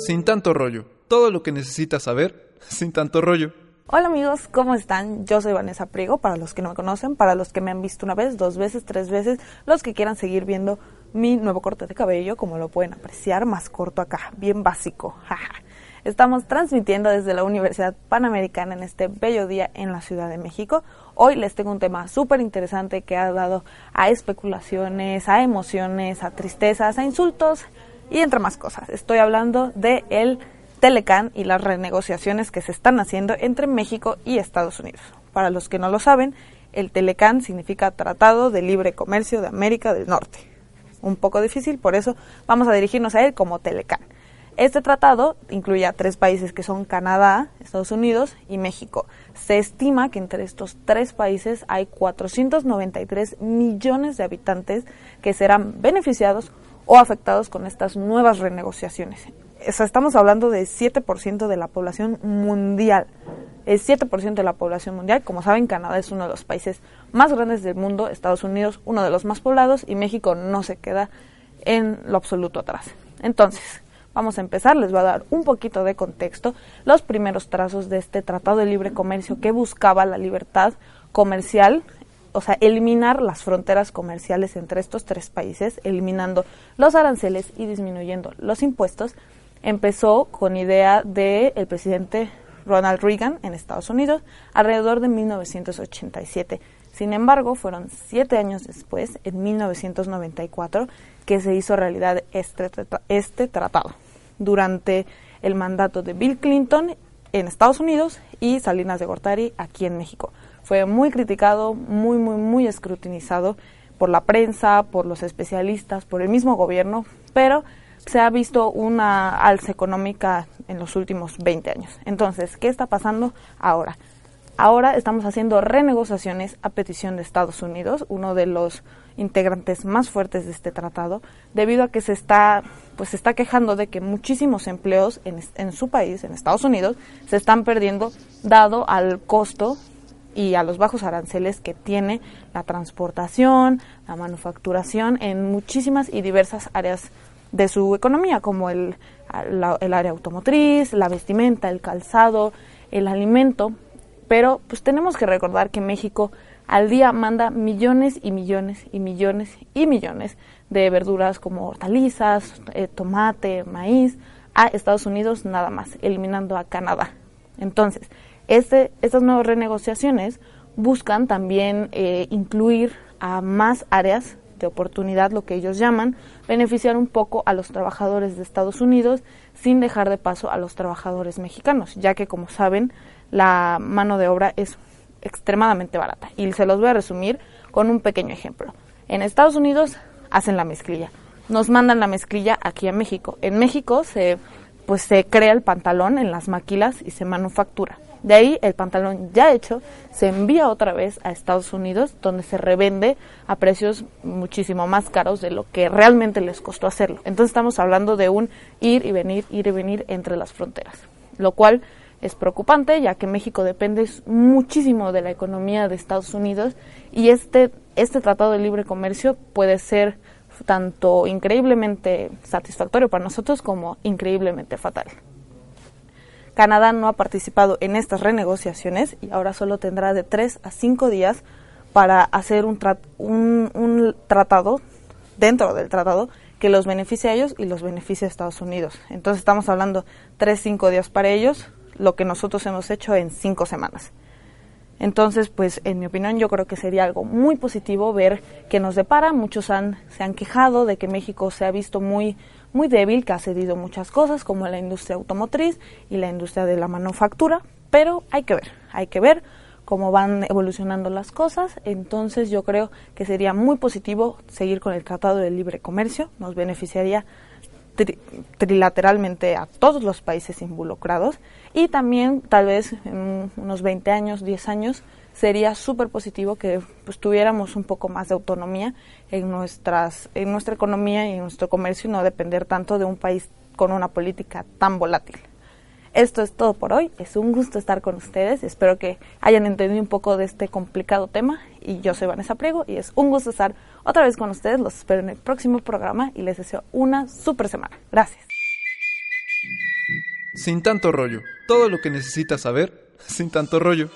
sin tanto rollo. Todo lo que necesitas saber sin tanto rollo. Hola amigos, ¿cómo están? Yo soy Vanessa Priego, para los que no me conocen, para los que me han visto una vez, dos veces, tres veces, los que quieran seguir viendo mi nuevo corte de cabello, como lo pueden apreciar, más corto acá, bien básico. Estamos transmitiendo desde la Universidad Panamericana en este bello día en la Ciudad de México. Hoy les tengo un tema súper interesante que ha dado a especulaciones, a emociones, a tristezas, a insultos y entre más cosas. Estoy hablando de el Telecán y las renegociaciones que se están haciendo entre México y Estados Unidos. Para los que no lo saben, el Telecán significa Tratado de Libre Comercio de América del Norte. Un poco difícil, por eso vamos a dirigirnos a él como Telecán. Este tratado incluye a tres países que son Canadá, Estados Unidos y México. Se estima que entre estos tres países hay 493 millones de habitantes que serán beneficiados o afectados con estas nuevas renegociaciones estamos hablando de 7% de la población mundial. El 7% de la población mundial, como saben, Canadá es uno de los países más grandes del mundo, Estados Unidos uno de los más poblados y México no se queda en lo absoluto atrás. Entonces, vamos a empezar, les voy a dar un poquito de contexto, los primeros trazos de este Tratado de Libre Comercio que buscaba la libertad comercial o sea, eliminar las fronteras comerciales entre estos tres países, eliminando los aranceles y disminuyendo los impuestos, empezó con idea del el presidente Ronald Reagan en Estados Unidos alrededor de 1987. Sin embargo, fueron siete años después, en 1994, que se hizo realidad este, este tratado, durante el mandato de Bill Clinton en Estados Unidos y Salinas de Gortari aquí en México. Fue muy criticado, muy, muy, muy escrutinizado por la prensa, por los especialistas, por el mismo gobierno, pero se ha visto una alza económica en los últimos 20 años. Entonces, ¿qué está pasando ahora? Ahora estamos haciendo renegociaciones a petición de Estados Unidos, uno de los integrantes más fuertes de este tratado, debido a que se está, pues se está quejando de que muchísimos empleos en, en su país, en Estados Unidos, se están perdiendo dado al costo y a los bajos aranceles que tiene la transportación, la manufacturación en muchísimas y diversas áreas de su economía, como el, el área automotriz, la vestimenta, el calzado, el alimento. Pero pues tenemos que recordar que México al día manda millones y millones y millones y millones de verduras como hortalizas, eh, tomate, maíz a Estados Unidos nada más, eliminando a Canadá. Entonces, este, estas nuevas renegociaciones buscan también eh, incluir a más áreas de oportunidad, lo que ellos llaman, beneficiar un poco a los trabajadores de Estados Unidos sin dejar de paso a los trabajadores mexicanos, ya que como saben, la mano de obra es extremadamente barata. Y se los voy a resumir con un pequeño ejemplo. En Estados Unidos hacen la mezclilla, nos mandan la mezclilla aquí a México. En México se pues se crea el pantalón en las maquilas y se manufactura. De ahí el pantalón ya hecho se envía otra vez a Estados Unidos donde se revende a precios muchísimo más caros de lo que realmente les costó hacerlo. Entonces estamos hablando de un ir y venir, ir y venir entre las fronteras, lo cual es preocupante ya que México depende muchísimo de la economía de Estados Unidos y este, este tratado de libre comercio puede ser tanto increíblemente satisfactorio para nosotros como increíblemente fatal. Canadá no ha participado en estas renegociaciones y ahora solo tendrá de tres a cinco días para hacer un, un, tratado, dentro del tratado, que los beneficie a ellos y los beneficie a Estados Unidos. Entonces estamos hablando tres, cinco días para ellos, lo que nosotros hemos hecho en cinco semanas. Entonces, pues en mi opinión yo creo que sería algo muy positivo ver que nos depara. Muchos han, se han quejado de que México se ha visto muy muy débil, que ha cedido muchas cosas, como la industria automotriz y la industria de la manufactura, pero hay que ver, hay que ver cómo van evolucionando las cosas. Entonces yo creo que sería muy positivo seguir con el Tratado de Libre Comercio, nos beneficiaría trilateralmente a todos los países involucrados y también tal vez en unos 20 años, 10 años, sería súper positivo que pues, tuviéramos un poco más de autonomía en, nuestras, en nuestra economía y en nuestro comercio y no depender tanto de un país con una política tan volátil. Esto es todo por hoy. Es un gusto estar con ustedes. Espero que hayan entendido un poco de este complicado tema. Y yo soy Vanessa Priego y es un gusto estar otra vez con ustedes. Los espero en el próximo programa y les deseo una súper semana. Gracias. sin tanto rollo. Todo lo que necesitas saber sin tanto rollo.